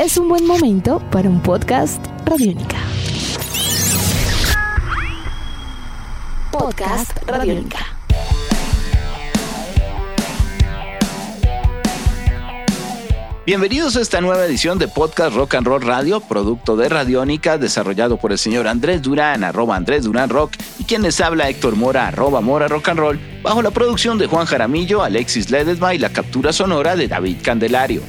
es un buen momento para un podcast Radiónica. Podcast Radiónica. Bienvenidos a esta nueva edición de Podcast Rock and Roll Radio, producto de Radiónica, desarrollado por el señor Andrés Durán, arroba Andrés Durán Rock, y quien les habla Héctor Mora, arroba Mora Rock and Roll, bajo la producción de Juan Jaramillo, Alexis Ledesma y la captura sonora de David Candelario.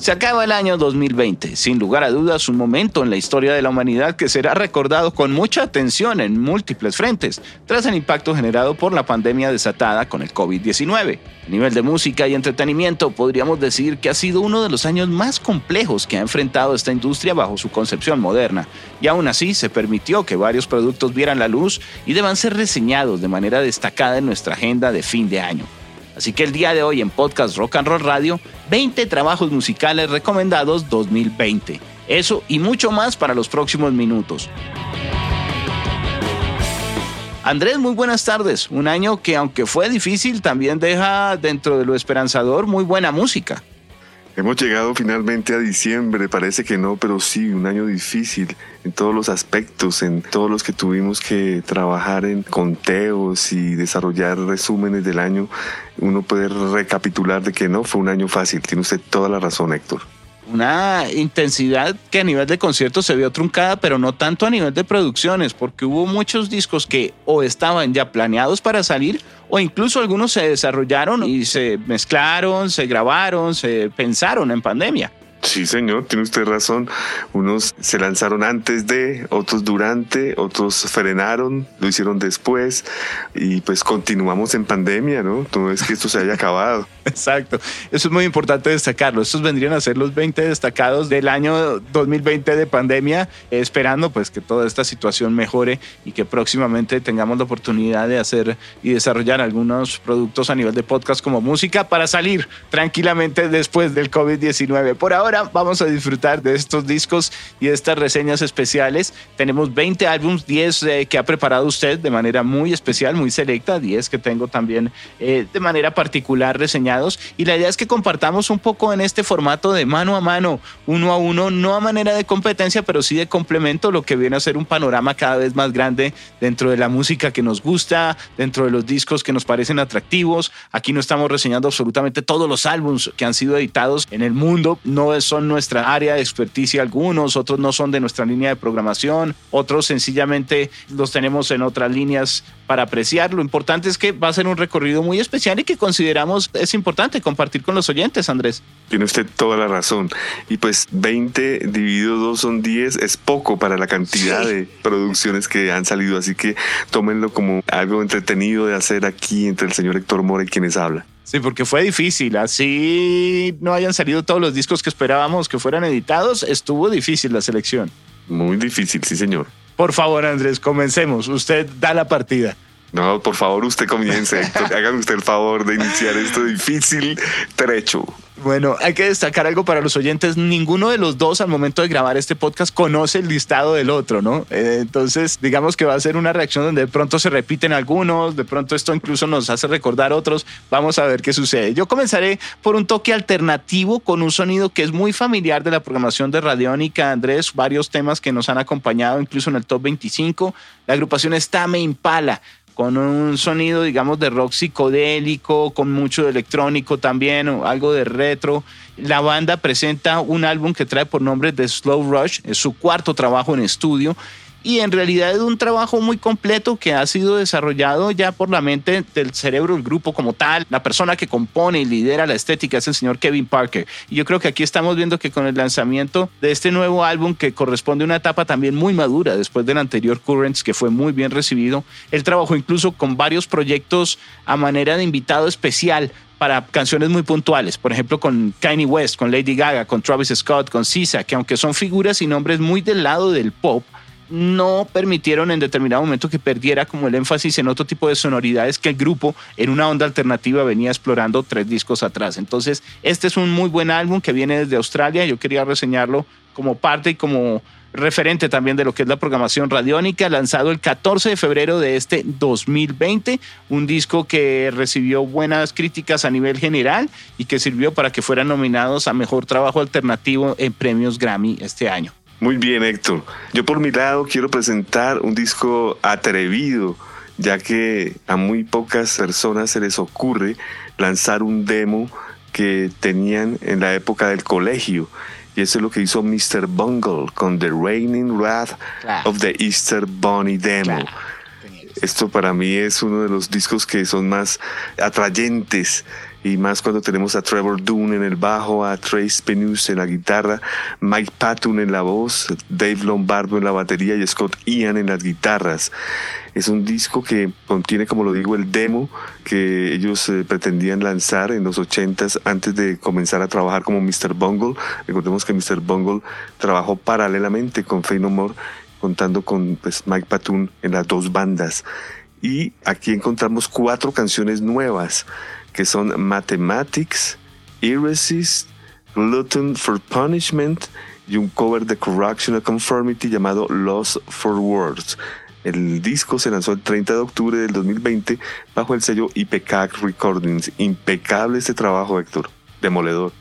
Se acaba el año 2020, sin lugar a dudas un momento en la historia de la humanidad que será recordado con mucha atención en múltiples frentes, tras el impacto generado por la pandemia desatada con el COVID-19. A nivel de música y entretenimiento, podríamos decir que ha sido uno de los años más complejos que ha enfrentado esta industria bajo su concepción moderna, y aún así se permitió que varios productos vieran la luz y deban ser reseñados de manera destacada en nuestra agenda de fin de año. Así que el día de hoy en Podcast Rock and Roll Radio, 20 trabajos musicales recomendados 2020. Eso y mucho más para los próximos minutos. Andrés, muy buenas tardes. Un año que aunque fue difícil, también deja dentro de lo esperanzador muy buena música. Hemos llegado finalmente a diciembre, parece que no, pero sí, un año difícil en todos los aspectos, en todos los que tuvimos que trabajar en conteos y desarrollar resúmenes del año. Uno puede recapitular de que no fue un año fácil. Tiene usted toda la razón, Héctor una intensidad que a nivel de conciertos se vio truncada, pero no tanto a nivel de producciones, porque hubo muchos discos que o estaban ya planeados para salir, o incluso algunos se desarrollaron y se mezclaron, se grabaron, se pensaron en pandemia. Sí, señor, tiene usted razón. Unos se lanzaron antes de, otros durante, otros frenaron, lo hicieron después y pues continuamos en pandemia, ¿no? No es que esto se haya acabado. Exacto, eso es muy importante destacarlo. Estos vendrían a ser los 20 destacados del año 2020 de pandemia, esperando pues que toda esta situación mejore y que próximamente tengamos la oportunidad de hacer y desarrollar algunos productos a nivel de podcast como música para salir tranquilamente después del COVID-19. Por ahora ahora vamos a disfrutar de estos discos y de estas reseñas especiales. Tenemos 20 álbums, 10 eh, que ha preparado usted de manera muy especial, muy selecta, 10 que tengo también eh, de manera particular reseñados. Y la idea es que compartamos un poco en este formato de mano a mano, uno a uno, no a manera de competencia, pero sí de complemento, lo que viene a ser un panorama cada vez más grande dentro de la música que nos gusta, dentro de los discos que nos parecen atractivos. Aquí no estamos reseñando absolutamente todos los álbums que han sido editados en el mundo, no son nuestra área de experticia algunos, otros no son de nuestra línea de programación, otros sencillamente los tenemos en otras líneas para apreciar. Lo importante es que va a ser un recorrido muy especial y que consideramos es importante compartir con los oyentes, Andrés. Tiene usted toda la razón. Y pues 20 dividido 2 son 10 es poco para la cantidad de producciones que han salido, así que tómenlo como algo entretenido de hacer aquí entre el señor Héctor Mora y quienes habla. Sí, porque fue difícil. Así no hayan salido todos los discos que esperábamos que fueran editados, estuvo difícil la selección. Muy difícil, sí, señor. Por favor, Andrés, comencemos. Usted da la partida. No, por favor, usted comience. Hágame usted el favor de iniciar este difícil trecho. Bueno, hay que destacar algo para los oyentes. Ninguno de los dos al momento de grabar este podcast conoce el listado del otro, ¿no? Eh, entonces, digamos que va a ser una reacción donde de pronto se repiten algunos, de pronto esto incluso nos hace recordar otros. Vamos a ver qué sucede. Yo comenzaré por un toque alternativo con un sonido que es muy familiar de la programación de Radiónica, Andrés, varios temas que nos han acompañado incluso en el top 25. La agrupación es Tame Impala con un sonido, digamos, de rock psicodélico, con mucho electrónico también, o algo de retro. La banda presenta un álbum que trae por nombre The Slow Rush, es su cuarto trabajo en estudio y en realidad es un trabajo muy completo que ha sido desarrollado ya por la mente del cerebro del grupo como tal. La persona que compone y lidera la estética es el señor Kevin Parker. Y yo creo que aquí estamos viendo que con el lanzamiento de este nuevo álbum que corresponde a una etapa también muy madura después del anterior Currents que fue muy bien recibido, él trabajó incluso con varios proyectos a manera de invitado especial para canciones muy puntuales, por ejemplo con Kanye West, con Lady Gaga, con Travis Scott, con Sisa, que aunque son figuras y nombres muy del lado del pop, no permitieron en determinado momento que perdiera como el énfasis en otro tipo de sonoridades que el grupo en una onda alternativa venía explorando tres discos atrás. Entonces, este es un muy buen álbum que viene desde Australia. Yo quería reseñarlo como parte y como referente también de lo que es la programación radiónica, lanzado el 14 de febrero de este 2020, un disco que recibió buenas críticas a nivel general y que sirvió para que fueran nominados a Mejor Trabajo Alternativo en premios Grammy este año. Muy bien, Héctor. Yo por mi lado quiero presentar un disco atrevido, ya que a muy pocas personas se les ocurre lanzar un demo que tenían en la época del colegio. Y eso es lo que hizo Mr. Bungle con The Raining Wrath of the Easter Bunny Demo. Esto para mí es uno de los discos que son más atrayentes y más cuando tenemos a Trevor Dune en el bajo, a Trace Penus en la guitarra, Mike Patton en la voz, Dave Lombardo en la batería y Scott Ian en las guitarras. Es un disco que contiene, como lo digo, el demo que ellos eh, pretendían lanzar en los 80s antes de comenzar a trabajar como Mr. Bungle. Recordemos que Mr. Bungle trabajó paralelamente con Fey No More, contando con pues, Mike Patton en las dos bandas. Y aquí encontramos cuatro canciones nuevas que son Mathematics, Irresist, Glutton for Punishment y un cover de Correctional Conformity llamado Lost for Words. El disco se lanzó el 30 de octubre del 2020 bajo el sello IPK Recordings. Impecable este trabajo, Héctor. Demoledor.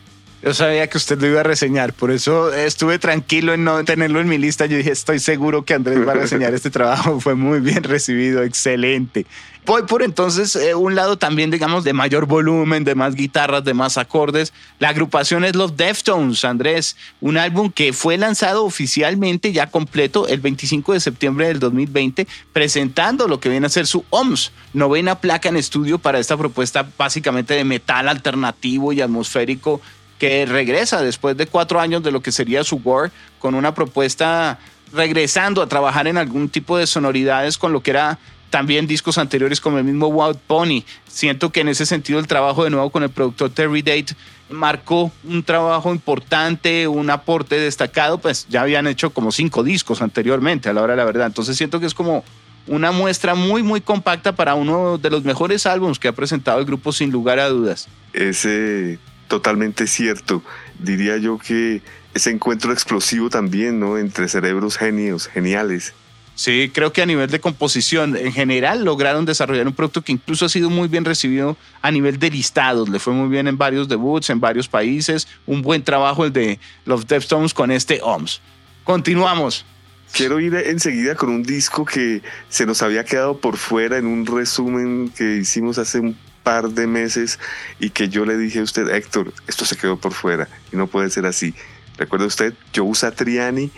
Yo sabía que usted lo iba a reseñar, por eso estuve tranquilo en no tenerlo en mi lista. Yo dije, estoy seguro que Andrés va a reseñar este trabajo. Fue muy bien recibido, excelente. Voy por entonces eh, un lado también, digamos, de mayor volumen, de más guitarras, de más acordes. La agrupación es los Deftones, Andrés, un álbum que fue lanzado oficialmente ya completo el 25 de septiembre del 2020, presentando lo que viene a ser su OMS, novena placa en estudio para esta propuesta básicamente de metal alternativo y atmosférico que regresa después de cuatro años de lo que sería su War con una propuesta regresando a trabajar en algún tipo de sonoridades con lo que era también discos anteriores como el mismo Wild Pony. Siento que en ese sentido el trabajo de nuevo con el productor Terry Date marcó un trabajo importante, un aporte destacado, pues ya habían hecho como cinco discos anteriormente a la hora de la verdad. Entonces siento que es como una muestra muy, muy compacta para uno de los mejores álbumes que ha presentado el grupo sin lugar a dudas. Ese totalmente cierto. Diría yo que ese encuentro explosivo también, ¿no? Entre cerebros genios, geniales. Sí, creo que a nivel de composición en general lograron desarrollar un producto que incluso ha sido muy bien recibido a nivel de listados. Le fue muy bien en varios debuts, en varios países. Un buen trabajo el de los Deftones con este OMS. Continuamos. Quiero ir enseguida con un disco que se nos había quedado por fuera en un resumen que hicimos hace un par de meses y que yo le dije a usted, Héctor, esto se quedó por fuera y no puede ser así. ¿Recuerda usted? Joe Satriani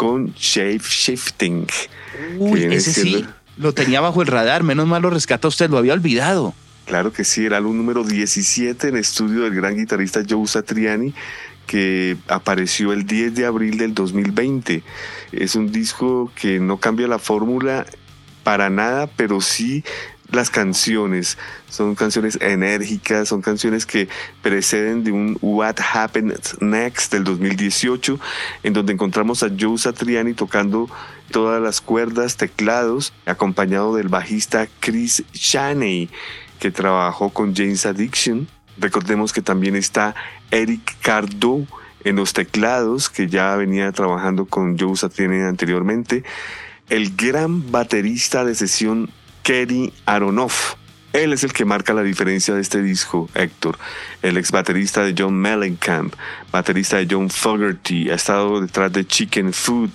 con Shape Shifting. Uy, ese sí lo tenía bajo el radar, menos mal lo rescata usted, lo había olvidado. Claro que sí, era el número 17 en estudio del gran guitarrista Joe Satriani que apareció el 10 de abril del 2020. Es un disco que no cambia la fórmula para nada, pero sí las canciones. Son canciones enérgicas, son canciones que preceden de un What Happened Next del 2018, en donde encontramos a Joe Satriani tocando todas las cuerdas, teclados, acompañado del bajista Chris Shaney, que trabajó con James Addiction. Recordemos que también está Eric Cardo en los teclados, que ya venía trabajando con Joe Satriani anteriormente. El gran baterista de sesión Kerry Aronoff. Él es el que marca la diferencia de este disco, Héctor. El ex baterista de John Mellencamp, baterista de John Fogerty, ha estado detrás de Chicken Food,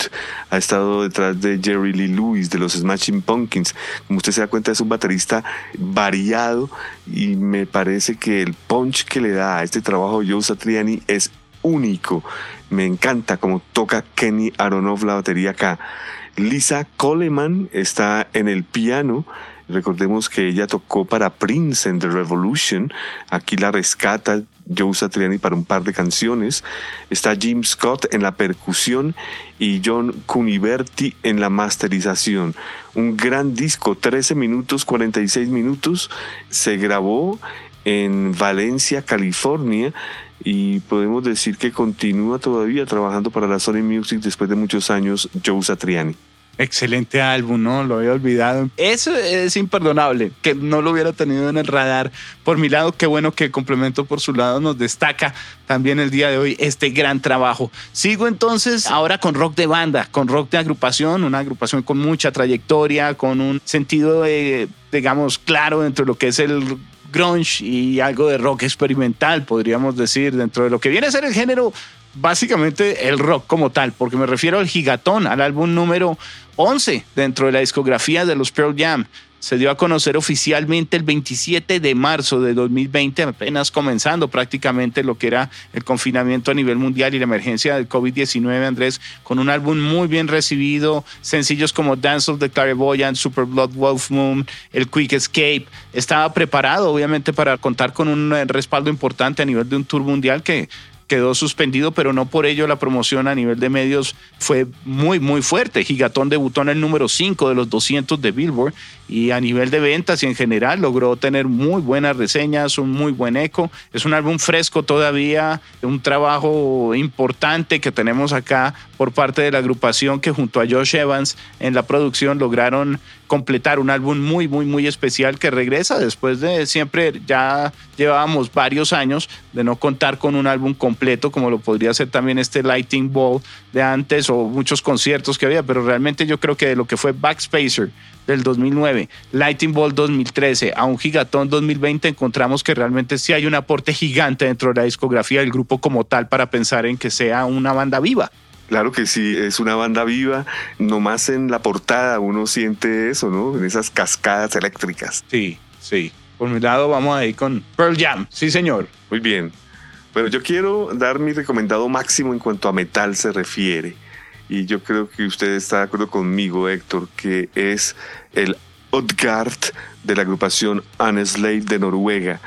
ha estado detrás de Jerry Lee Lewis, de los Smashing Pumpkins. Como usted se da cuenta, es un baterista variado y me parece que el punch que le da a este trabajo Joe Satriani es único. Me encanta como toca Kenny Aronoff la batería acá. Lisa Coleman está en el piano. Recordemos que ella tocó para Prince en The Revolution. Aquí la rescata Joe Satriani para un par de canciones. Está Jim Scott en la percusión y John Cuniverti en la masterización. Un gran disco, 13 minutos, 46 minutos. Se grabó en Valencia, California y podemos decir que continúa todavía trabajando para la Sony Music después de muchos años Joe Satriani. Excelente álbum, ¿no? Lo había olvidado. Eso es imperdonable, que no lo hubiera tenido en el radar. Por mi lado, qué bueno que Complemento por su lado nos destaca también el día de hoy este gran trabajo. Sigo entonces ahora con rock de banda, con rock de agrupación, una agrupación con mucha trayectoria, con un sentido, de, digamos, claro dentro de lo que es el grunge y algo de rock experimental, podríamos decir, dentro de lo que viene a ser el género básicamente el rock como tal, porque me refiero al gigatón, al álbum número 11 dentro de la discografía de los Pearl Jam. Se dio a conocer oficialmente el 27 de marzo de 2020, apenas comenzando prácticamente lo que era el confinamiento a nivel mundial y la emergencia del COVID-19, Andrés, con un álbum muy bien recibido, sencillos como Dance of the Clairvoyant, Super Blood Wolf Moon, el Quick Escape. Estaba preparado, obviamente, para contar con un respaldo importante a nivel de un tour mundial que quedó suspendido, pero no por ello la promoción a nivel de medios fue muy, muy fuerte. Gigatón debutó en el número 5 de los 200 de Billboard y a nivel de ventas y en general logró tener muy buenas reseñas, un muy buen eco. Es un álbum fresco todavía, un trabajo importante que tenemos acá por parte de la agrupación que junto a Josh Evans en la producción lograron completar un álbum muy, muy, muy especial que regresa después de siempre, ya llevábamos varios años de no contar con un álbum completo como lo podría ser también este Lighting Ball de antes o muchos conciertos que había, pero realmente yo creo que de lo que fue Backspacer del 2009, Lighting Ball 2013, a un Gigatón 2020, encontramos que realmente sí hay un aporte gigante dentro de la discografía del grupo como tal para pensar en que sea una banda viva. Claro que sí, es una banda viva. Nomás en la portada uno siente eso, ¿no? En esas cascadas eléctricas. Sí, sí. Por mi lado vamos a ir con Pearl Jam. Sí, señor. Muy bien. Bueno, yo quiero dar mi recomendado máximo en cuanto a metal se refiere y yo creo que usted está de acuerdo conmigo, Héctor, que es el Odgard de la agrupación Slave de Noruega.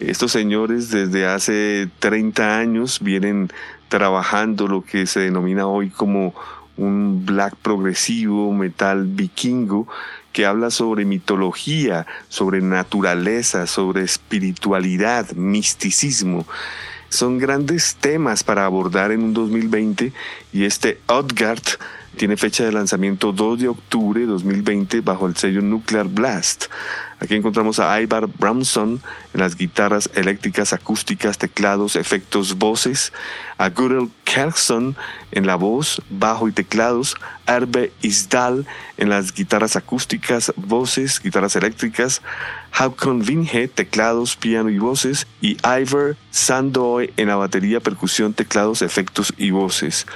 Estos señores desde hace 30 años vienen trabajando lo que se denomina hoy como un black progresivo, metal vikingo, que habla sobre mitología, sobre naturaleza, sobre espiritualidad, misticismo. Son grandes temas para abordar en un 2020 y este Outgard tiene fecha de lanzamiento 2 de octubre de 2020 bajo el sello Nuclear Blast. Aquí encontramos a Ivar Bramson en las guitarras eléctricas, acústicas, teclados, efectos, voces, a Gurel Kerkson en la voz, bajo y teclados, Arbe Isdal en las guitarras acústicas, voces, guitarras eléctricas, Haukon Vinge, teclados, piano y voces, y Ivar Sandoy en la batería, percusión, teclados, efectos y voces.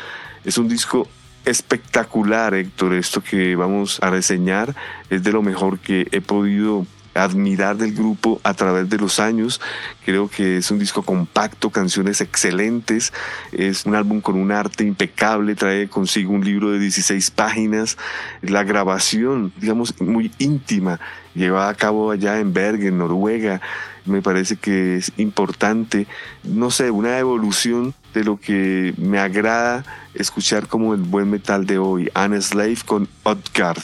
Es un disco espectacular, Héctor. Esto que vamos a reseñar es de lo mejor que he podido admirar del grupo a través de los años. Creo que es un disco compacto, canciones excelentes, es un álbum con un arte impecable, trae consigo un libro de 16 páginas, la grabación, digamos, muy íntima, llevada a cabo allá en Bergen, Noruega. Me parece que es importante, no sé, una evolución de lo que me agrada escuchar como el buen metal de hoy, Anne Slave con Odgard.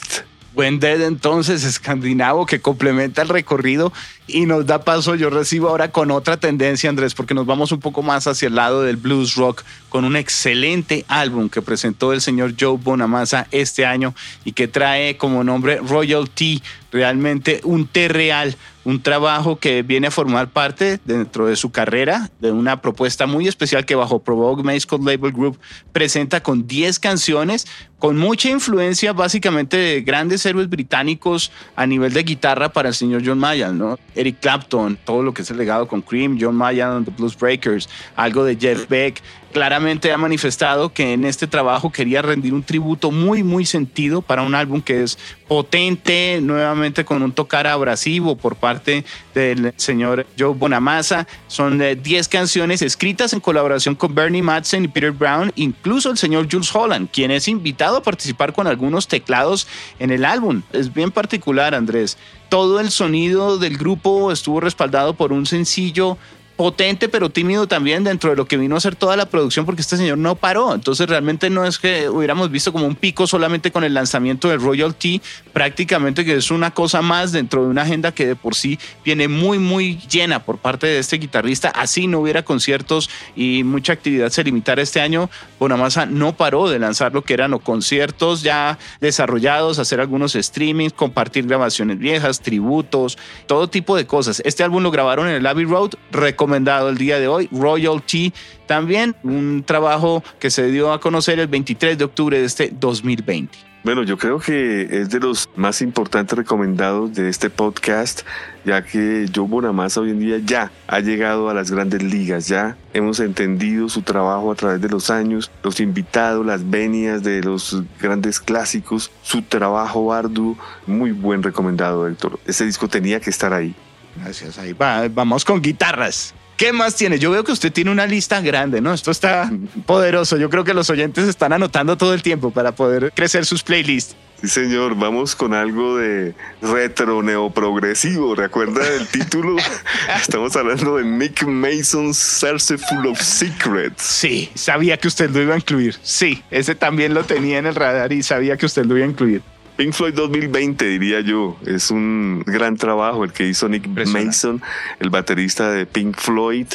Buen Dead entonces escandinavo que complementa el recorrido y nos da paso, yo recibo ahora con otra tendencia Andrés, porque nos vamos un poco más hacia el lado del blues rock con un excelente álbum que presentó el señor Joe Bonamassa este año y que trae como nombre Royalty, realmente un té real, un trabajo que viene a formar parte dentro de su carrera de una propuesta muy especial que bajo Provoke Mascot Label Group presenta con 10 canciones con mucha influencia básicamente de grandes héroes británicos a nivel de guitarra para el señor John Mayall, ¿no? Eric Clapton, todo lo que es el legado con Cream, John Mayall, The Blues Breakers, algo de Jeff Beck, claramente ha manifestado que en este trabajo quería rendir un tributo muy, muy sentido para un álbum que es potente, nuevamente con un tocar abrasivo por parte del señor Joe Bonamassa. Son 10 eh, canciones escritas en colaboración con Bernie Madsen y Peter Brown, incluso el señor Jules Holland, quien es invitado a participar con algunos teclados en el álbum. Es bien particular, Andrés. Todo el sonido del grupo estuvo respaldado por un sencillo potente pero tímido también dentro de lo que vino a ser toda la producción porque este señor no paró. Entonces realmente no es que hubiéramos visto como un pico solamente con el lanzamiento del Royalty, prácticamente que es una cosa más dentro de una agenda que de por sí viene muy muy llena por parte de este guitarrista. Así no hubiera conciertos y mucha actividad se limitara este año. Bonamassa no paró de lanzar lo que eran conciertos ya desarrollados, hacer algunos streamings, compartir grabaciones viejas, tributos, todo tipo de cosas. Este álbum lo grabaron en el Abbey Road, recomendado el día de hoy, Royalty, también un trabajo que se dio a conocer el 23 de octubre de este 2020. Bueno, yo creo que es de los más importantes recomendados de este podcast, ya que Joe Bonamassa hoy en día ya ha llegado a las grandes ligas, ya hemos entendido su trabajo a través de los años, los invitados, las venias de los grandes clásicos, su trabajo arduo, muy buen recomendado, Héctor. Ese disco tenía que estar ahí. Gracias, ahí va, vamos con guitarras. ¿Qué más tiene? Yo veo que usted tiene una lista grande, ¿no? Esto está poderoso. Yo creo que los oyentes están anotando todo el tiempo para poder crecer sus playlists. Sí, señor, vamos con algo de retro neoprogresivo. ¿Recuerda el título? Estamos hablando de Nick Mason's Search Full of Secrets. Sí, sabía que usted lo iba a incluir. Sí, ese también lo tenía en el radar y sabía que usted lo iba a incluir. Pink Floyd 2020, diría yo. Es un gran trabajo el que hizo Nick Mason, el baterista de Pink Floyd,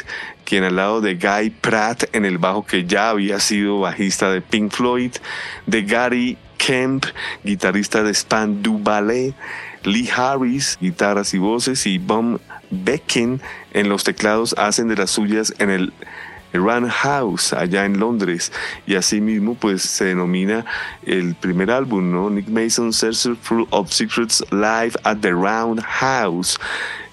quien al lado de Guy Pratt en el bajo, que ya había sido bajista de Pink Floyd, de Gary Kemp, guitarrista de Spandau Ballet, Lee Harris, guitarras y voces, y Bob Becken en los teclados hacen de las suyas en el Run House allá en Londres y asimismo pues se denomina el primer álbum, ¿no? Nick Mason Searcher Full of Secrets Live at the Round House.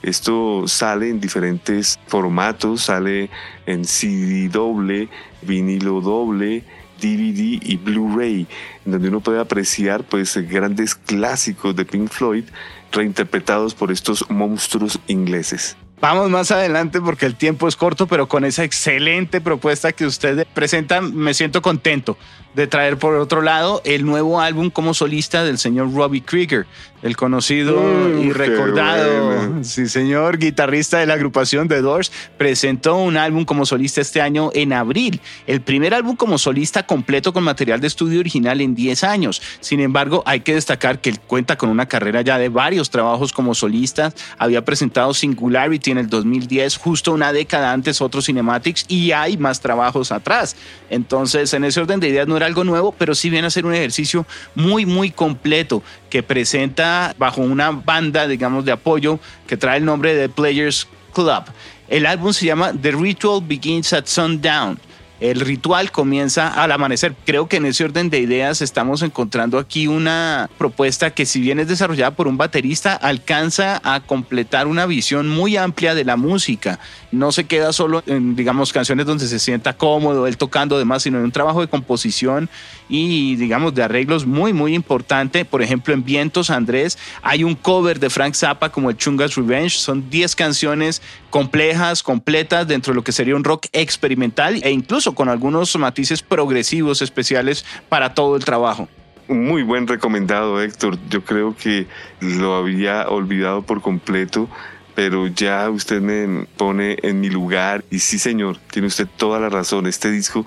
Esto sale en diferentes formatos, sale en CD doble, vinilo doble, DVD y Blu-ray, donde uno puede apreciar pues grandes clásicos de Pink Floyd reinterpretados por estos monstruos ingleses. Vamos más adelante porque el tiempo es corto, pero con esa excelente propuesta que usted presenta me siento contento de traer por otro lado el nuevo álbum como solista del señor Robbie Krieger, el conocido mm, y recordado, sí señor, guitarrista de la agrupación The Doors, presentó un álbum como solista este año en abril, el primer álbum como solista completo con material de estudio original en 10 años. Sin embargo, hay que destacar que él cuenta con una carrera ya de varios trabajos como solista, había presentado Singularity en el 2010, justo una década antes otro Cinematics y hay más trabajos atrás. Entonces, en ese orden de ideas no era algo nuevo, pero sí viene a ser un ejercicio muy, muy completo que presenta bajo una banda, digamos, de apoyo que trae el nombre de Players Club. El álbum se llama The Ritual Begins at Sundown. El ritual comienza al amanecer. Creo que en ese orden de ideas estamos encontrando aquí una propuesta que si bien es desarrollada por un baterista, alcanza a completar una visión muy amplia de la música. No se queda solo en, digamos, canciones donde se sienta cómodo, él tocando demás, sino en un trabajo de composición y, digamos, de arreglos muy, muy importante. Por ejemplo, en Vientos Andrés hay un cover de Frank Zappa como el Chunga's Revenge. Son 10 canciones complejas, completas dentro de lo que sería un rock experimental e incluso con algunos matices progresivos especiales para todo el trabajo. Muy buen recomendado, Héctor. Yo creo que lo había olvidado por completo, pero ya usted me pone en mi lugar. Y sí, señor, tiene usted toda la razón. Este disco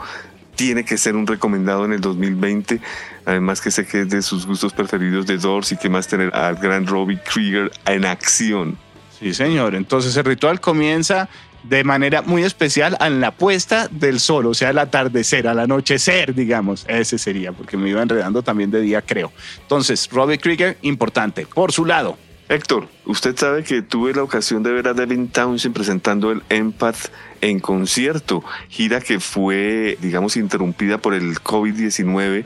tiene que ser un recomendado en el 2020. Además que sé que es de sus gustos preferidos de Doors y que más tener al gran Robbie Krieger en acción. Sí, señor. Entonces el ritual comienza de manera muy especial en la puesta del sol, o sea, al atardecer, al anochecer, digamos. Ese sería, porque me iba enredando también de día, creo. Entonces, Robbie Krieger, importante. Por su lado. Héctor, usted sabe que tuve la ocasión de ver a Devin Townsend presentando el Empath en concierto, gira que fue, digamos, interrumpida por el COVID-19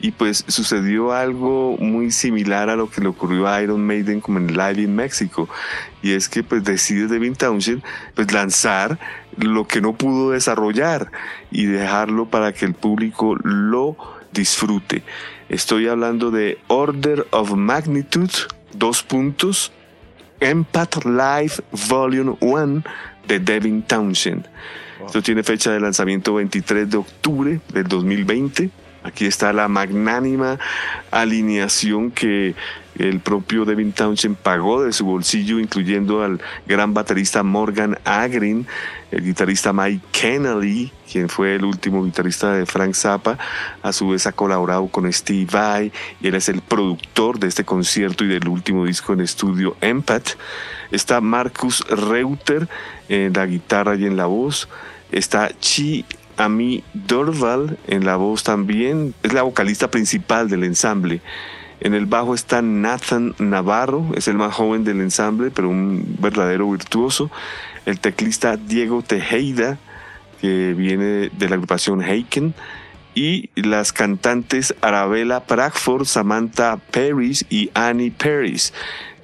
y pues sucedió algo muy similar a lo que le ocurrió a Iron Maiden como en Live in México y es que pues decide Devin Townsend pues lanzar lo que no pudo desarrollar y dejarlo para que el público lo disfrute. Estoy hablando de Order of Magnitude, dos puntos, Empath Live Volume 1 de Devin Townsend. Esto tiene fecha de lanzamiento 23 de octubre del 2020 Aquí está la magnánima alineación que el propio Devin Townshend pagó de su bolsillo, incluyendo al gran baterista Morgan Agrin, el guitarrista Mike Kennedy, quien fue el último guitarrista de Frank Zappa. A su vez ha colaborado con Steve Vai y él es el productor de este concierto y del último disco en estudio Empath. Está Marcus Reuter en la guitarra y en la voz. Está Chi Ami Dorval en la voz también. Es la vocalista principal del ensamble. En el bajo está Nathan Navarro, es el más joven del ensamble, pero un verdadero virtuoso. El teclista Diego Tejeda, que viene de la agrupación Heiken. Y las cantantes Arabella Pragford, Samantha Paris y Annie Paris.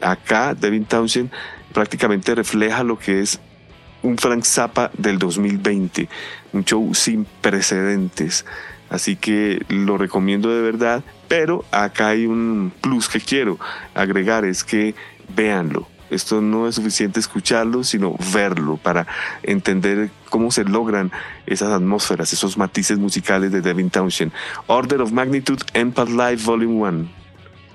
Acá Devin Townsend prácticamente refleja lo que es un Frank Zappa del 2020, un show sin precedentes. Así que lo recomiendo de verdad, pero acá hay un plus que quiero agregar, es que véanlo. Esto no es suficiente escucharlo, sino verlo para entender cómo se logran esas atmósferas, esos matices musicales de Devin Townshend. Order of Magnitude, Empath Live Volume 1.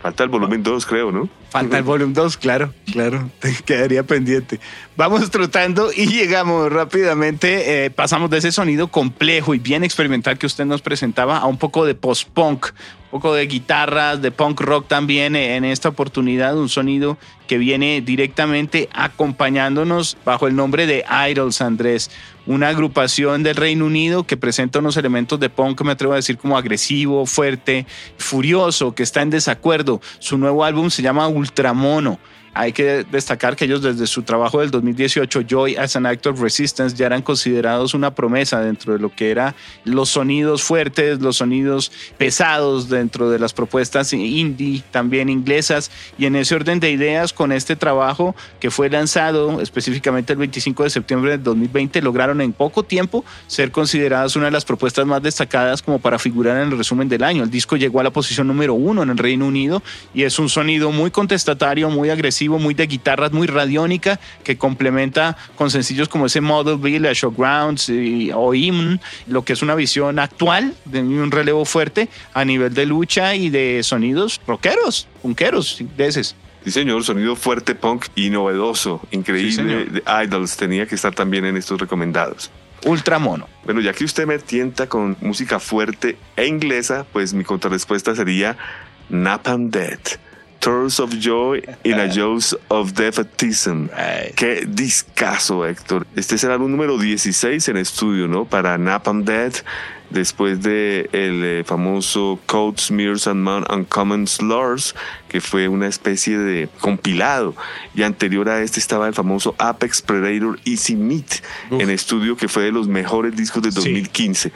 Falta el volumen 2, creo, ¿no? Falta el volumen 2, claro, claro, quedaría pendiente. Vamos trotando y llegamos rápidamente, eh, pasamos de ese sonido complejo y bien experimental que usted nos presentaba a un poco de post-punk, un poco de guitarras, de punk rock también eh, en esta oportunidad, un sonido que viene directamente acompañándonos bajo el nombre de Idols, Andrés, una agrupación del Reino Unido que presenta unos elementos de punk, me atrevo a decir, como agresivo, fuerte, furioso, que está en desacuerdo. Su nuevo álbum se llama Ultramono. Hay que destacar que ellos desde su trabajo del 2018, Joy as an Act of Resistance, ya eran considerados una promesa dentro de lo que eran los sonidos fuertes, los sonidos pesados dentro de las propuestas indie, también inglesas. Y en ese orden de ideas, con este trabajo que fue lanzado específicamente el 25 de septiembre del 2020, lograron en poco tiempo ser consideradas una de las propuestas más destacadas como para figurar en el resumen del año. El disco llegó a la posición número uno en el Reino Unido y es un sonido muy contestatario, muy agresivo muy de guitarras, muy radiónica, que complementa con sencillos como ese Model Village o Grounds o Hymn, lo que es una visión actual de un relevo fuerte a nivel de lucha y de sonidos rockeros, punkeros, de ese. Sí, señor, sonido fuerte, punk y novedoso, increíble. de Idols tenía que estar también en estos recomendados. Ultramono. Bueno, ya que usted me tienta con música fuerte e inglesa, pues mi contrarrespuesta sería Napalm Dead. Tours of Joy in a Jaws of Defeatism. Qué discazo, Héctor. Este es el álbum número 16 en estudio, ¿no? Para Napalm Dead después de el eh, famoso Code Smears and Man Uncommon Slurs, que fue una especie de compilado. Y anterior a este estaba el famoso Apex Predator Easy Meat en estudio, que fue de los mejores discos de 2015.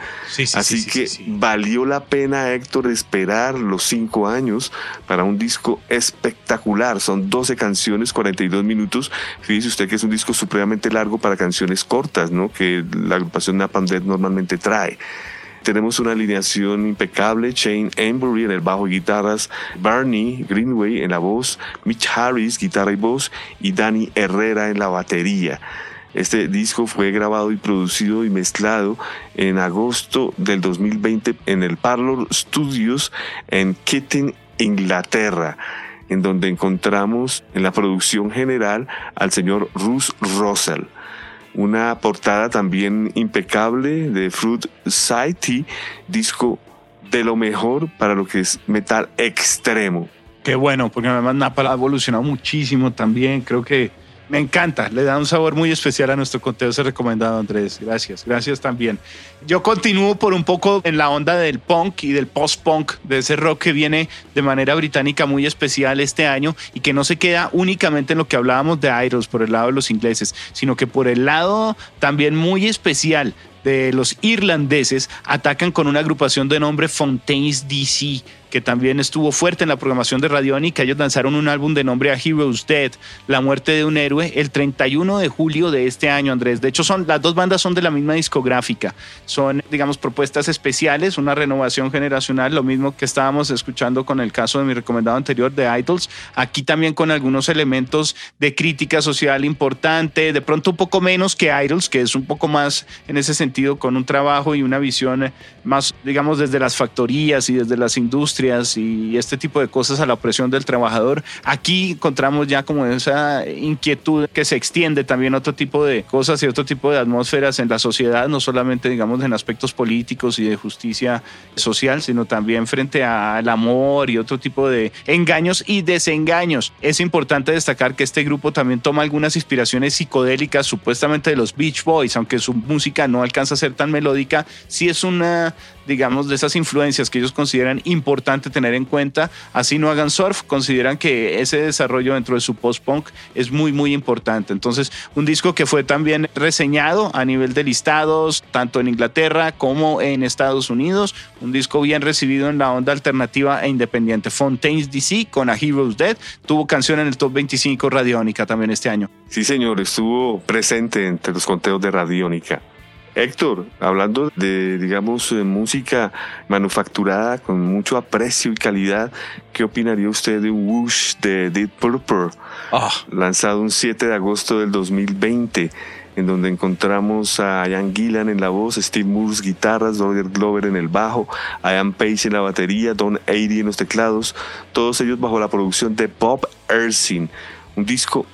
Así que valió la pena, Héctor, esperar los cinco años para un disco espectacular. Son 12 canciones, 42 minutos. Fíjese usted que es un disco supremamente largo para canciones cortas, ¿no? Que la agrupación Napalm Dead normalmente trae. Tenemos una alineación impecable, Shane Embury en el bajo y guitarras, Barney Greenway en la voz, Mitch Harris, guitarra y voz, y Danny Herrera en la batería. Este disco fue grabado y producido y mezclado en agosto del 2020 en el Parlor Studios en Kitten, Inglaterra en donde encontramos en la producción general al señor Russ Russell una portada también impecable de Fruit Society, disco de lo mejor para lo que es metal extremo. Qué bueno, porque además Napal ha evolucionado muchísimo también. Creo que me encanta, le da un sabor muy especial a nuestro conteo ese recomendado, Andrés. Gracias, gracias también. Yo continúo por un poco en la onda del punk y del post-punk, de ese rock que viene de manera británica muy especial este año y que no se queda únicamente en lo que hablábamos de Idols por el lado de los ingleses, sino que por el lado también muy especial de los irlandeses atacan con una agrupación de nombre Fontaines DC que también estuvo fuerte en la programación de Radiónica. Ellos lanzaron un álbum de nombre A Hero's Dead, La muerte de un héroe, el 31 de julio de este año, Andrés. De hecho, son, las dos bandas son de la misma discográfica. Son, digamos, propuestas especiales, una renovación generacional, lo mismo que estábamos escuchando con el caso de mi recomendado anterior de Idols. Aquí también con algunos elementos de crítica social importante, de pronto un poco menos que Idols, que es un poco más en ese sentido con un trabajo y una visión más, digamos, desde las factorías y desde las industrias y este tipo de cosas a la opresión del trabajador. Aquí encontramos ya como esa inquietud que se extiende también a otro tipo de cosas y otro tipo de atmósferas en la sociedad, no solamente, digamos, en aspectos políticos y de justicia social, sino también frente al amor y otro tipo de engaños y desengaños. Es importante destacar que este grupo también toma algunas inspiraciones psicodélicas supuestamente de los Beach Boys, aunque su música no alcanza a ser tan melódica, sí es una digamos, de esas influencias que ellos consideran importante tener en cuenta. Así no hagan surf, consideran que ese desarrollo dentro de su post-punk es muy, muy importante. Entonces, un disco que fue también reseñado a nivel de listados, tanto en Inglaterra como en Estados Unidos. Un disco bien recibido en la onda alternativa e independiente. Fontaine's DC con A Hero's Dead tuvo canción en el top 25 Radiónica también este año. Sí, señor, estuvo presente entre los conteos de Radiónica. Héctor, hablando de, digamos, eh, música manufacturada con mucho aprecio y calidad, ¿qué opinaría usted de Whoosh de Deep Purple? Ah. Lanzado un 7 de agosto del 2020 en donde encontramos a Ian Gillan en la voz, Steve Moores guitarras, Roger Glover en el bajo, Ian Pace en la batería, Don Airy en los teclados, todos ellos bajo la producción de Bob Ersin. Un disco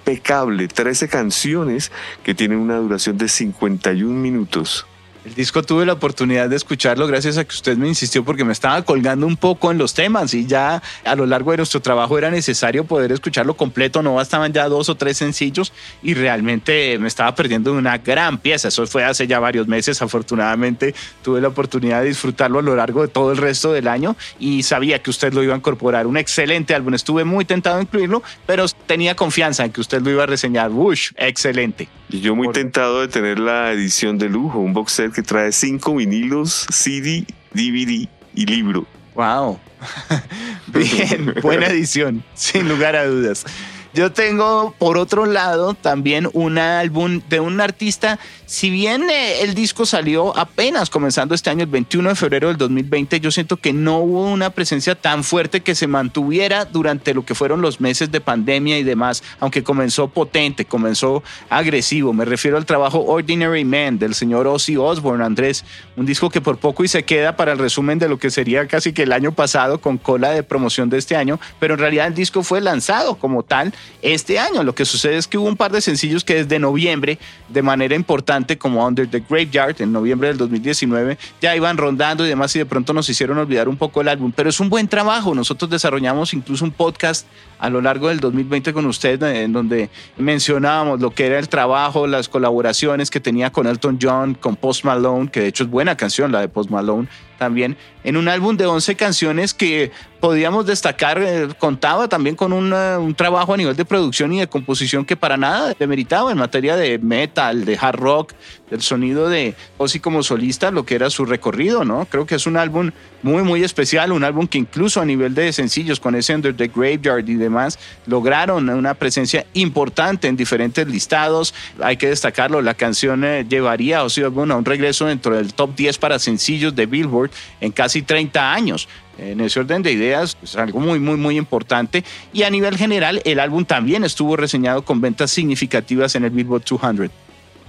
impecable, 13 canciones que tienen una duración de 51 minutos. El disco tuve la oportunidad de escucharlo gracias a que usted me insistió porque me estaba colgando un poco en los temas y ya a lo largo de nuestro trabajo era necesario poder escucharlo completo, no bastaban ya dos o tres sencillos y realmente me estaba perdiendo una gran pieza. Eso fue hace ya varios meses, afortunadamente tuve la oportunidad de disfrutarlo a lo largo de todo el resto del año y sabía que usted lo iba a incorporar. Un excelente álbum, estuve muy tentado a incluirlo, pero tenía confianza en que usted lo iba a reseñar. Bush, excelente. Y yo muy tentado de tener la edición de lujo, un box set que trae cinco vinilos, CD, DVD y libro. Wow. Bien, buena edición, sin lugar a dudas. Yo tengo, por otro lado, también un álbum de un artista si bien eh, el disco salió apenas comenzando este año, el 21 de febrero del 2020, yo siento que no hubo una presencia tan fuerte que se mantuviera durante lo que fueron los meses de pandemia y demás, aunque comenzó potente, comenzó agresivo. Me refiero al trabajo Ordinary Man del señor Ozzy Osbourne, Andrés, un disco que por poco y se queda para el resumen de lo que sería casi que el año pasado con cola de promoción de este año, pero en realidad el disco fue lanzado como tal este año. Lo que sucede es que hubo un par de sencillos que desde noviembre, de manera importante, como Under the Graveyard en noviembre del 2019 ya iban rondando y demás y de pronto nos hicieron olvidar un poco el álbum, pero es un buen trabajo. Nosotros desarrollamos incluso un podcast a lo largo del 2020 con usted en donde mencionábamos lo que era el trabajo, las colaboraciones que tenía con Elton John, con Post Malone, que de hecho es buena canción la de Post Malone también, en un álbum de 11 canciones que podíamos destacar, eh, contaba también con un trabajo a nivel de producción y de composición que para nada demeritaba en materia de metal, de hard rock, del sonido de Ozzy como solista, lo que era su recorrido, ¿no? Creo que es un álbum muy, muy especial, un álbum que incluso a nivel de sencillos, con ese Under the Graveyard y demás, lograron una presencia importante en diferentes listados. Hay que destacarlo, la canción eh, llevaría a Ozzy Osbourne a un regreso dentro del top 10 para sencillos de Billboard en casi 30 años en ese orden de ideas, es algo muy, muy, muy importante. Y a nivel general, el álbum también estuvo reseñado con ventas significativas en el Billboard 200.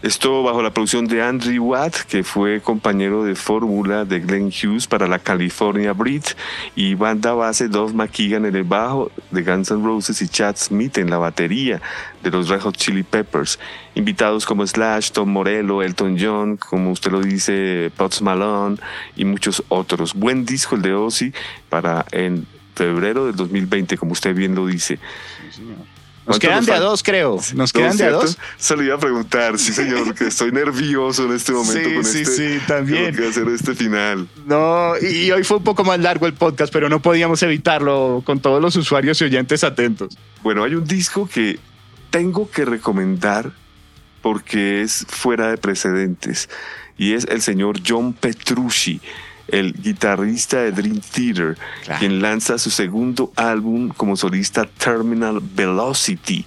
Esto bajo la producción de Andrew Watt, que fue compañero de fórmula de Glenn Hughes para la California Breed, y banda base Dove McKeegan en el bajo, de Guns N' Roses y Chad Smith en la batería de los Red Hot Chili Peppers. Invitados como Slash, Tom Morello, Elton John, como usted lo dice, Pots Malone y muchos otros. Buen disco el de Ozzy para en febrero del 2020, como usted bien lo dice. Nos quedan de a dos, creo. Nos quedan de a dos. Se lo iba a preguntar, sí, señor, que estoy nervioso en este momento sí, con sí, este. Sí, también. que hacer este final. No, y hoy fue un poco más largo el podcast, pero no podíamos evitarlo con todos los usuarios y oyentes atentos. Bueno, hay un disco que tengo que recomendar porque es fuera de precedentes y es el señor John Petrucci el guitarrista de Dream Theater, quien lanza su segundo álbum como solista Terminal Velocity.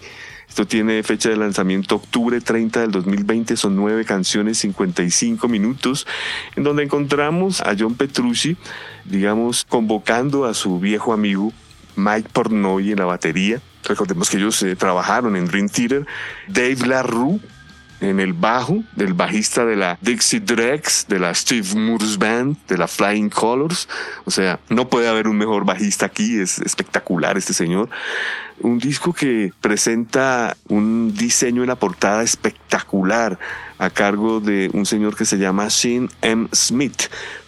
Esto tiene fecha de lanzamiento octubre 30 del 2020, son nueve canciones, 55 minutos, en donde encontramos a John Petrucci, digamos, convocando a su viejo amigo Mike Pornoy en la batería. Recordemos que ellos eh, trabajaron en Dream Theater. Dave LaRue en el bajo, del bajista de la Dixie Drex, de la Steve Moores Band, de la Flying Colors. O sea, no puede haber un mejor bajista aquí, es espectacular este señor. Un disco que presenta un diseño en la portada espectacular a cargo de un señor que se llama Shane M. Smith.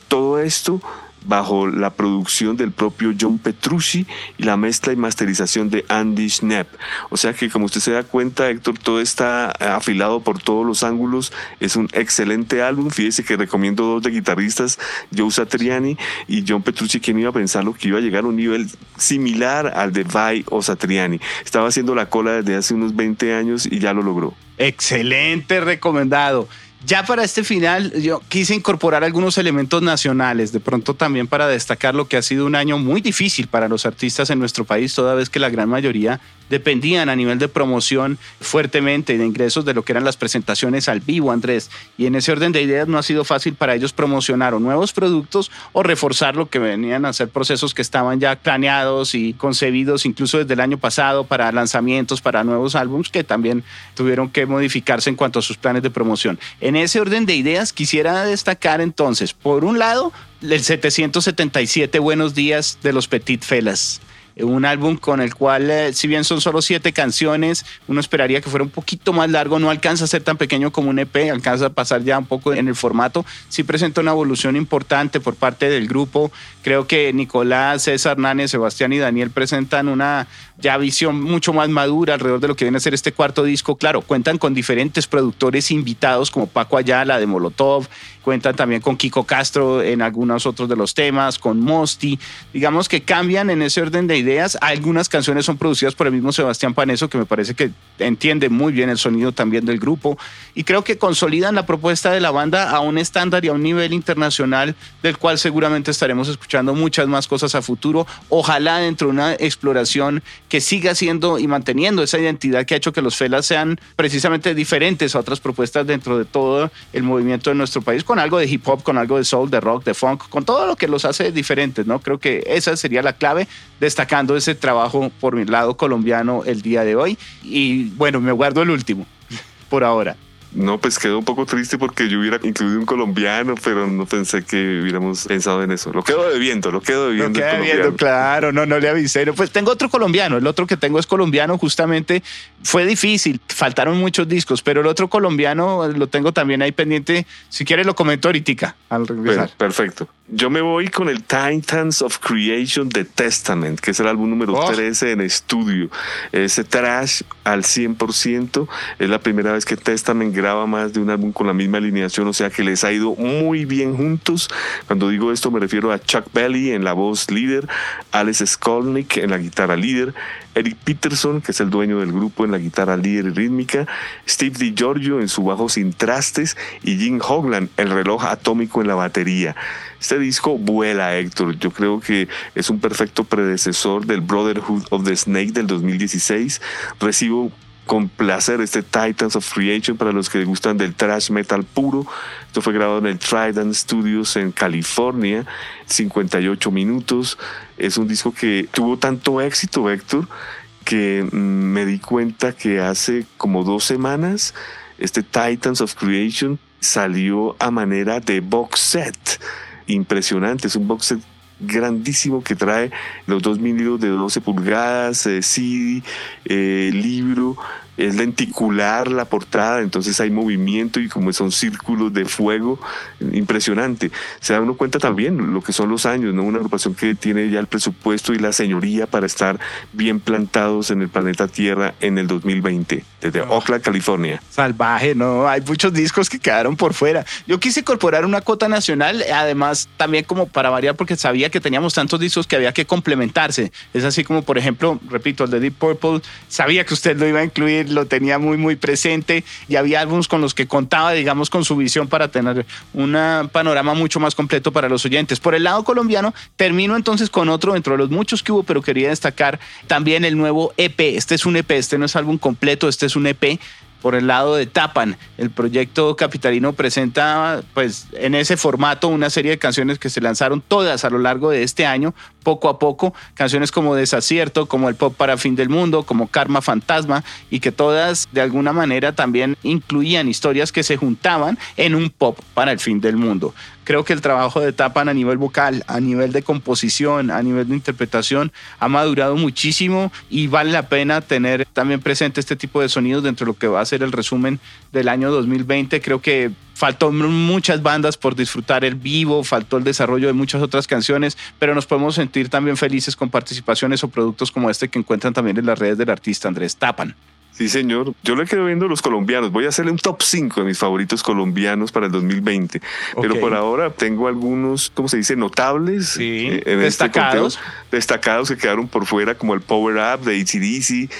Todo esto bajo la producción del propio John Petrucci y la mezcla y masterización de Andy Schnepp. O sea que como usted se da cuenta, Héctor, todo está afilado por todos los ángulos. Es un excelente álbum. Fíjese que recomiendo dos de guitarristas, Joe Satriani y John Petrucci, quien iba a pensar lo que iba a llegar a un nivel similar al de Vai o Satriani. Estaba haciendo la cola desde hace unos 20 años y ya lo logró. Excelente recomendado. Ya para este final, yo quise incorporar algunos elementos nacionales, de pronto también para destacar lo que ha sido un año muy difícil para los artistas en nuestro país, toda vez que la gran mayoría dependían a nivel de promoción fuertemente de ingresos de lo que eran las presentaciones al vivo, Andrés. Y en ese orden de ideas no ha sido fácil para ellos promocionar o nuevos productos o reforzar lo que venían a ser procesos que estaban ya planeados y concebidos incluso desde el año pasado para lanzamientos, para nuevos álbumes que también tuvieron que modificarse en cuanto a sus planes de promoción. En ese orden de ideas quisiera destacar entonces, por un lado, el 777 Buenos Días de los Petit Felas un álbum con el cual, eh, si bien son solo siete canciones, uno esperaría que fuera un poquito más largo, no alcanza a ser tan pequeño como un EP, alcanza a pasar ya un poco en el formato, sí presenta una evolución importante por parte del grupo, creo que Nicolás, César, Nane, Sebastián y Daniel presentan una ya visión mucho más madura alrededor de lo que viene a ser este cuarto disco, claro, cuentan con diferentes productores invitados como Paco Ayala de Molotov, cuentan también con Kiko Castro en algunos otros de los temas, con Mosti, digamos que cambian en ese orden de ideas. Algunas canciones son producidas por el mismo Sebastián Paneso, que me parece que entiende muy bien el sonido también del grupo, y creo que consolidan la propuesta de la banda a un estándar y a un nivel internacional del cual seguramente estaremos escuchando muchas más cosas a futuro, ojalá dentro de una exploración que siga siendo y manteniendo esa identidad que ha hecho que los Felas sean precisamente diferentes a otras propuestas dentro de todo el movimiento de nuestro país, con algo de hip hop, con algo de soul, de rock, de funk, con todo lo que los hace diferentes, ¿no? Creo que esa sería la clave, destacando ese trabajo por mi lado colombiano el día de hoy. Y bueno, me guardo el último, por ahora. No, pues quedó un poco triste porque yo hubiera incluido un colombiano, pero no pensé que hubiéramos pensado en eso. Lo quedo debiendo, lo quedo debiendo. Lo quedo debiendo, claro, no, no le avisé. Pues tengo otro colombiano, el otro que tengo es colombiano, justamente fue difícil, faltaron muchos discos, pero el otro colombiano lo tengo también ahí pendiente. Si quieres lo comento ahorita al regresar. perfecto. Yo me voy con el Titans of Creation de Testament, que es el álbum número 13 en estudio. Ese trash al 100%. Es la primera vez que Testament graba más de un álbum con la misma alineación, o sea que les ha ido muy bien juntos. Cuando digo esto me refiero a Chuck Belly en la voz líder, Alex Skolnick en la guitarra líder, Eric Peterson, que es el dueño del grupo en la guitarra líder y rítmica, Steve DiGiorgio en su bajo sin trastes y Jim Hogland, el reloj atómico en la batería. Este disco vuela, Héctor. Yo creo que es un perfecto predecesor del Brotherhood of the Snake del 2016. Recibo con placer este Titans of Creation para los que gustan del thrash metal puro. Esto fue grabado en el Trident Studios en California, 58 minutos. Es un disco que tuvo tanto éxito, Héctor, que mm, me di cuenta que hace como dos semanas este Titans of Creation salió a manera de box set. Impresionante, es un box set grandísimo que trae los dos mil de 12 pulgadas, eh, CD, eh, libro, es lenticular la portada, entonces hay movimiento y como son círculos de fuego, impresionante. Se da uno cuenta también lo que son los años, ¿no? Una agrupación que tiene ya el presupuesto y la señoría para estar bien plantados en el planeta Tierra en el 2020, desde Oakland, California. Salvaje, ¿no? Hay muchos discos que quedaron por fuera. Yo quise incorporar una cota nacional, además también como para variar, porque sabía que teníamos tantos discos que había que complementarse. Es así como, por ejemplo, repito, el de Deep Purple, sabía que usted lo iba a incluir lo tenía muy, muy presente y había álbumes con los que contaba, digamos, con su visión para tener un panorama mucho más completo para los oyentes. Por el lado colombiano, termino entonces con otro dentro de los muchos que hubo, pero quería destacar también el nuevo EP. Este es un EP, este no es álbum completo, este es un EP por el lado de Tapan. El proyecto capitalino presenta, pues, en ese formato una serie de canciones que se lanzaron todas a lo largo de este año poco a poco, canciones como Desacierto, como El Pop para Fin del Mundo, como Karma Fantasma, y que todas de alguna manera también incluían historias que se juntaban en un pop para el fin del mundo. Creo que el trabajo de Tapan a nivel vocal, a nivel de composición, a nivel de interpretación, ha madurado muchísimo y vale la pena tener también presente este tipo de sonidos dentro de lo que va a ser el resumen del año 2020. Creo que faltó muchas bandas por disfrutar el vivo, faltó el desarrollo de muchas otras canciones, pero nos podemos sentir también felices con participaciones o productos como este que encuentran también en las redes del artista Andrés Tapan. Sí, señor. Yo le quedo viendo los colombianos. Voy a hacerle un top 5 de mis favoritos colombianos para el 2020. Pero por ahora tengo algunos, ¿cómo se dice? Notables. Sí, eh, este destacados. destacados que quedaron por fuera, como el Power Up de ACDC.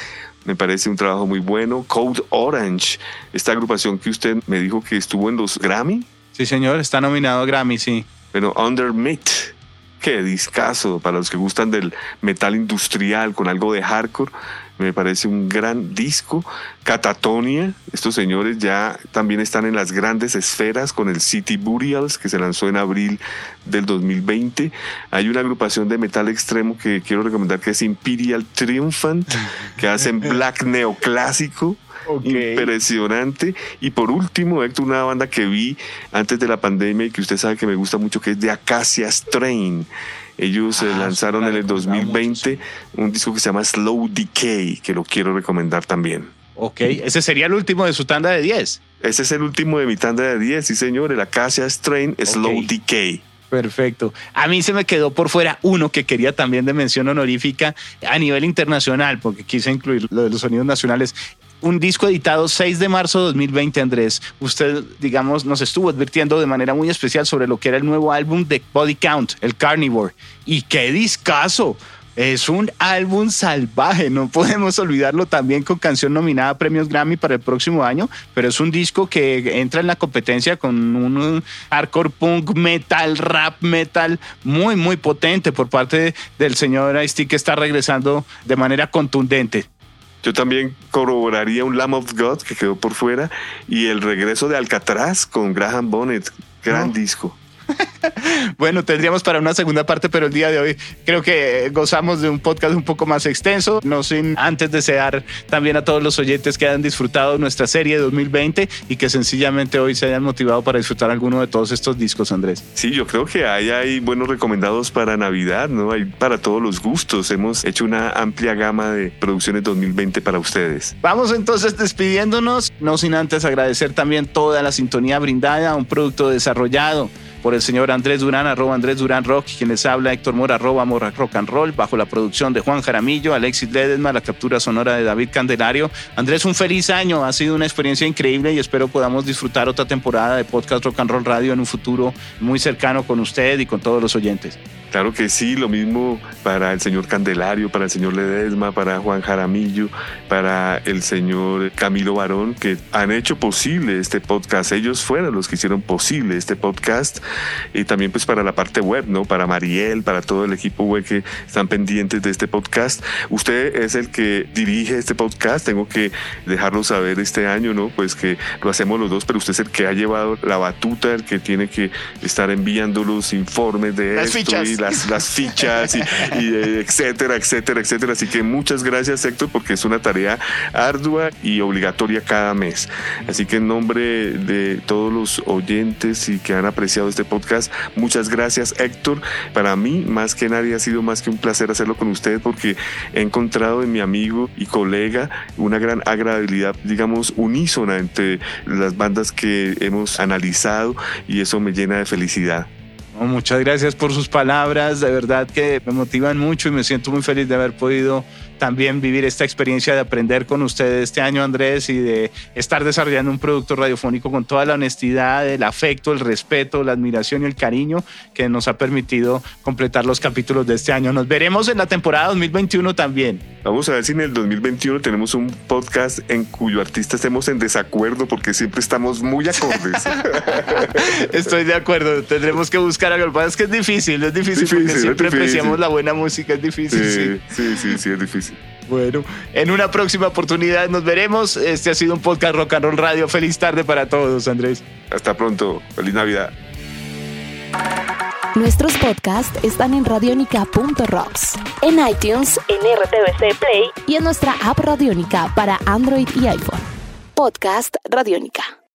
Me parece un trabajo muy bueno. Code Orange, esta agrupación que usted me dijo que estuvo en los Grammy. Sí, señor. Está nominado a Grammy, sí. Pero Under Myth. Qué discazo para los que gustan del metal industrial con algo de hardcore me parece un gran disco. Catatonia, estos señores ya también están en las grandes esferas con el City Burials que se lanzó en abril del 2020. Hay una agrupación de metal extremo que quiero recomendar que es Imperial Triumphant, que hacen black neoclásico. Impresionante. Y por último, Héctor, una banda que vi antes de la pandemia y que usted sabe que me gusta mucho, que es de Acacia Strain. Ellos ah, lanzaron en el 2020 un disco que se llama Slow Decay, que lo quiero recomendar también. Ok, ese sería el último de su tanda de 10. Ese es el último de mi tanda de 10, sí señor, el Acacia Strain Slow Decay. Perfecto. A mí se me quedó por fuera uno que quería también de mención honorífica a nivel internacional, porque quise incluir lo de los sonidos nacionales un disco editado 6 de marzo de 2020, Andrés. Usted, digamos, nos estuvo advirtiendo de manera muy especial sobre lo que era el nuevo álbum de Body Count, el Carnivore. Y qué discazo. Es un álbum salvaje, no podemos olvidarlo también con canción nominada a premios Grammy para el próximo año, pero es un disco que entra en la competencia con un hardcore punk metal, rap metal muy, muy potente por parte del señor Ice que está regresando de manera contundente. Yo también corroboraría un Lamb of God que quedó por fuera y el regreso de Alcatraz con Graham Bonnet, gran disco. bueno, tendríamos para una segunda parte, pero el día de hoy creo que gozamos de un podcast un poco más extenso. No sin antes desear también a todos los oyentes que hayan disfrutado nuestra serie 2020 y que sencillamente hoy se hayan motivado para disfrutar alguno de todos estos discos, Andrés. Sí, yo creo que hay, hay buenos recomendados para Navidad, ¿no? Hay para todos los gustos. Hemos hecho una amplia gama de producciones 2020 para ustedes. Vamos entonces despidiéndonos, no sin antes agradecer también toda la sintonía brindada, un producto desarrollado por el señor Andrés Durán, arroba Andrés Durán Rock, quien les habla Héctor Mora, arroba Mora Rock and Roll, bajo la producción de Juan Jaramillo, Alexis Ledesma, la captura sonora de David Candelario. Andrés, un feliz año, ha sido una experiencia increíble y espero podamos disfrutar otra temporada de Podcast Rock and Roll Radio en un futuro muy cercano con usted y con todos los oyentes. Claro que sí, lo mismo para el señor Candelario, para el señor Ledesma, para Juan Jaramillo, para el señor Camilo Barón, que han hecho posible este podcast. Ellos fueron los que hicieron posible este podcast. Y también pues para la parte web, ¿no? Para Mariel, para todo el equipo web que están pendientes de este podcast. Usted es el que dirige este podcast. Tengo que dejarlo saber este año, ¿no? Pues que lo hacemos los dos, pero usted es el que ha llevado la batuta, el que tiene que estar enviando los informes de esto las, fichas y, eh, etcétera, etcétera, etcétera. Así que muchas gracias Héctor porque es una tarea ardua y obligatoria cada mes. Así que en nombre de todos los oyentes y que han apreciado este podcast, muchas gracias Héctor. Para mí, más que nadie, ha sido más que un placer hacerlo con ustedes porque he encontrado en mi amigo y colega una gran agradabilidad, digamos, unísona entre las bandas que hemos analizado y eso me llena de felicidad muchas gracias por sus palabras, de verdad que me motivan mucho y me siento muy feliz de haber podido también vivir esta experiencia de aprender con ustedes este año, Andrés, y de estar desarrollando un producto radiofónico con toda la honestidad, el afecto, el respeto, la admiración y el cariño que nos ha permitido completar los capítulos de este año. Nos veremos en la temporada 2021 también. Vamos a ver si en el 2021 tenemos un podcast en cuyo artista estemos en desacuerdo porque siempre estamos muy acordes. Estoy de acuerdo, tendremos que buscar algo. Lo que pasa es que es difícil, es difícil, porque siempre apreciamos la buena música, es difícil. sí, sí, sí, sí es difícil. Bueno, en una próxima oportunidad nos veremos. Este ha sido un podcast Rock Radio. Feliz tarde para todos, Andrés. Hasta pronto. Feliz Navidad. Nuestros podcasts están en radionica.rocks, en iTunes, en RTVC Play y en nuestra app Radionica para Android y iPhone. Podcast Radionica.